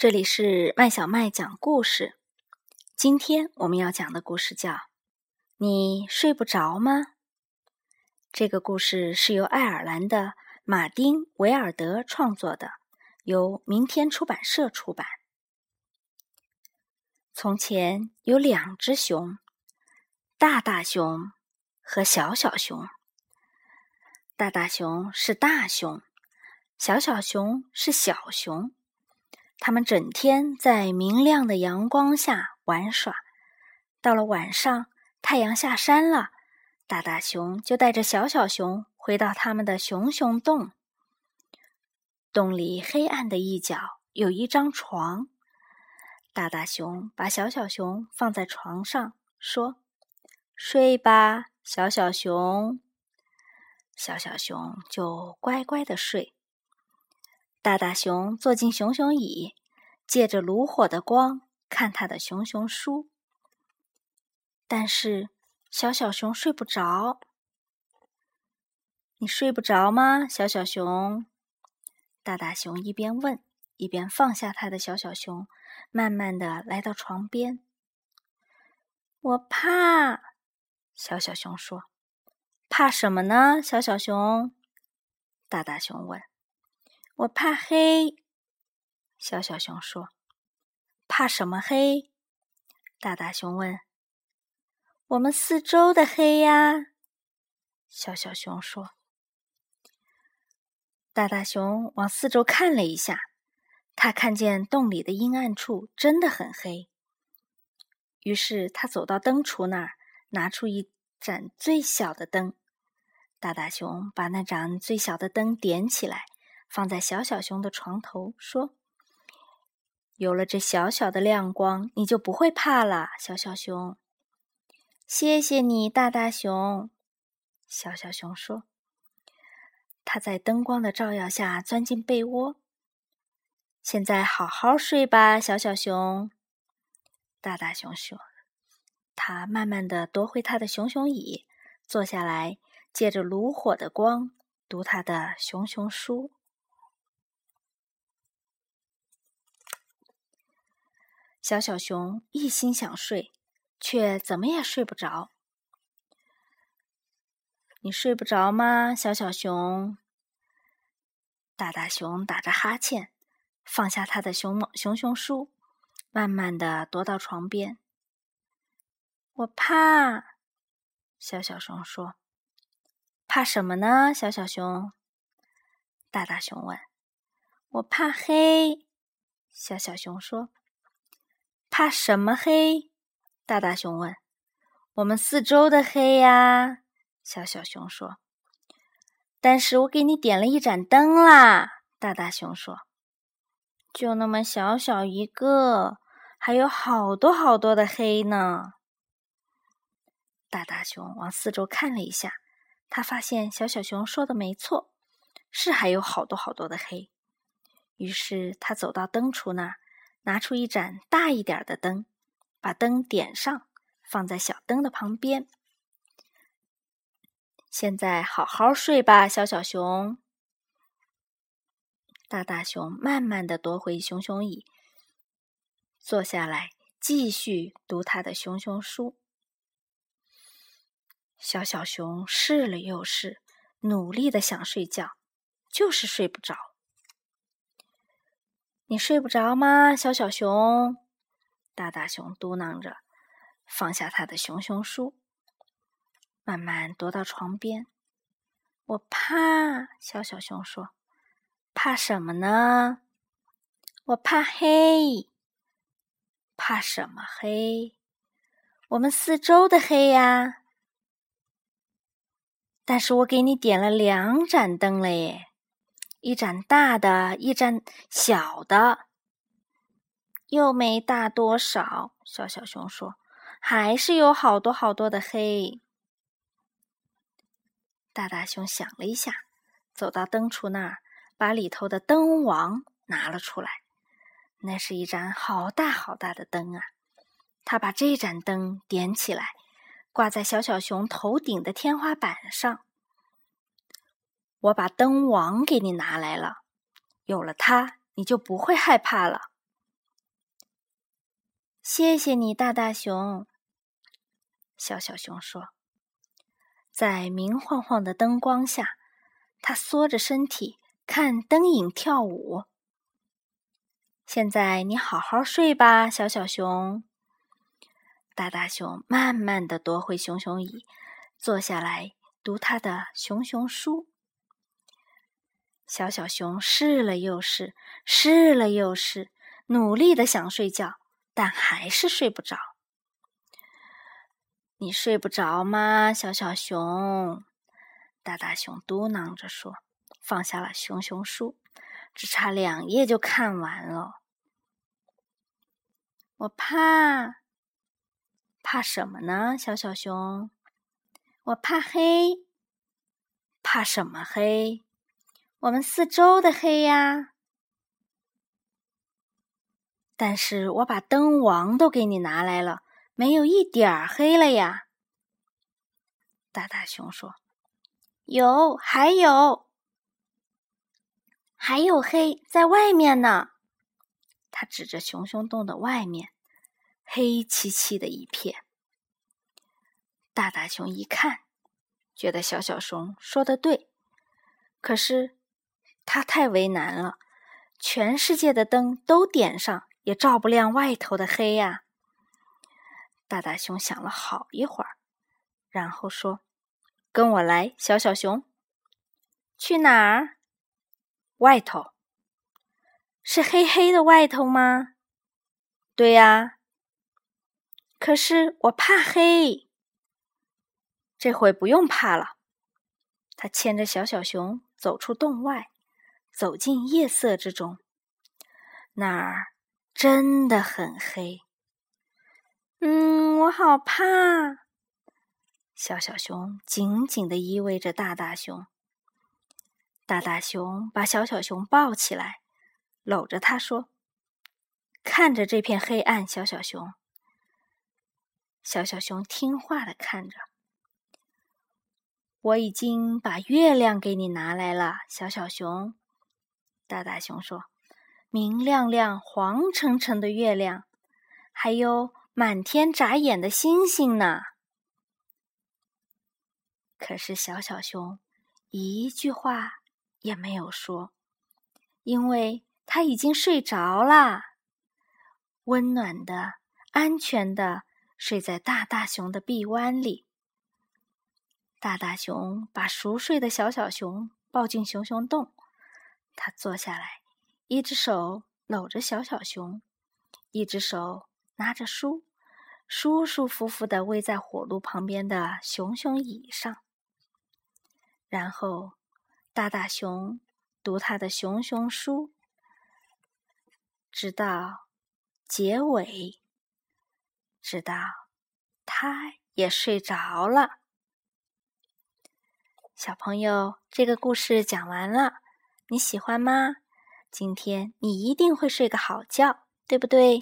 这里是麦小麦讲故事。今天我们要讲的故事叫《你睡不着吗》。这个故事是由爱尔兰的马丁·维尔德创作的，由明天出版社出版。从前有两只熊，大大熊和小小熊。大大熊是大熊，小小熊是小熊。他们整天在明亮的阳光下玩耍。到了晚上，太阳下山了，大大熊就带着小小熊回到他们的熊熊洞。洞里黑暗的一角有一张床，大大熊把小小熊放在床上，说：“睡吧，小小熊。”小小熊就乖乖的睡。大大熊坐进熊熊椅，借着炉火的光看他的熊熊书。但是小小熊睡不着。你睡不着吗，小小熊？大大熊一边问，一边放下他的小小熊，慢慢的来到床边。我怕，小小熊说。怕什么呢，小小熊？大大熊问。我怕黑，小小熊说：“怕什么黑？”大大熊问。“我们四周的黑呀。”小小熊说。大大熊往四周看了一下，他看见洞里的阴暗处真的很黑。于是他走到灯橱那儿，拿出一盏最小的灯。大大熊把那盏最小的灯点起来。放在小小熊的床头，说：“有了这小小的亮光，你就不会怕了，小小熊。”谢谢你，大大熊。小小熊说：“他在灯光的照耀下钻进被窝。现在好好睡吧，小小熊。”大大熊说：“他慢慢的夺回他的熊熊椅，坐下来，借着炉火的光读他的熊熊书。”小小熊一心想睡，却怎么也睡不着。你睡不着吗，小小熊？大大熊打着哈欠，放下他的熊熊熊书，慢慢的踱到床边。我怕，小小熊说。怕什么呢，小小熊？大大熊问。我怕黑，小小熊说。怕什么黑？大大熊问。我们四周的黑呀，小小熊说。但是我给你点了一盏灯啦，大大熊说。就那么小小一个，还有好多好多的黑呢。大大熊往四周看了一下，他发现小小熊说的没错，是还有好多好多的黑。于是他走到灯橱那儿。拿出一盏大一点的灯，把灯点上，放在小灯的旁边。现在好好睡吧，小小熊。大大熊慢慢的夺回熊熊椅，坐下来继续读他的熊熊书。小小熊试了又试，努力的想睡觉，就是睡不着。你睡不着吗，小小熊？大大熊嘟囔着，放下他的熊熊书，慢慢踱到床边。我怕，小小熊说：“怕什么呢？”我怕黑。怕什么黑？我们四周的黑呀。但是我给你点了两盏灯了耶。一盏大的，一盏小的，又没大多少。小小熊说：“还是有好多好多的黑。”大大熊想了一下，走到灯橱那儿，把里头的灯王拿了出来。那是一盏好大好大的灯啊！他把这盏灯点起来，挂在小小熊头顶的天花板上。我把灯王给你拿来了，有了它，你就不会害怕了。谢谢你，大大熊。小小熊说：“在明晃晃的灯光下，它缩着身体看灯影跳舞。”现在你好好睡吧，小小熊。大大熊慢慢的夺回熊熊椅，坐下来读他的熊熊书。小小熊试了又试，试了又试，努力的想睡觉，但还是睡不着。你睡不着吗，小小熊？大大熊嘟囔着说，放下了熊熊书，只差两页就看完了。我怕，怕什么呢，小小熊？我怕黑，怕什么黑？我们四周的黑呀，但是我把灯王都给你拿来了，没有一点儿黑了呀。大大熊说：“有，还有，还有黑在外面呢。”他指着熊熊洞的外面，黑漆漆的一片。大大熊一看，觉得小小熊说的对，可是。他太为难了，全世界的灯都点上，也照不亮外头的黑呀。大大熊想了好一会儿，然后说：“跟我来，小小熊。去哪儿？外头。是黑黑的外头吗？对呀。可是我怕黑。这回不用怕了。”他牵着小小熊走出洞外。走进夜色之中，那儿真的很黑。嗯，我好怕。小小熊紧紧的依偎着大大熊。大大熊把小小熊抱起来，搂着他说：“看着这片黑暗，小小熊。”小小熊听话的看着。我已经把月亮给你拿来了，小小熊。大大熊说：“明亮亮、黄澄澄的月亮，还有满天眨眼的星星呢。”可是小小熊一句话也没有说，因为他已经睡着了，温暖的、安全的睡在大大熊的臂弯里。大大熊把熟睡的小小熊抱进熊熊洞。他坐下来，一只手搂着小小熊，一只手拿着书，舒舒服服的偎在火炉旁边的熊熊椅上。然后，大大熊读他的熊熊书，直到结尾，直到他也睡着了。小朋友，这个故事讲完了。你喜欢吗？今天你一定会睡个好觉，对不对？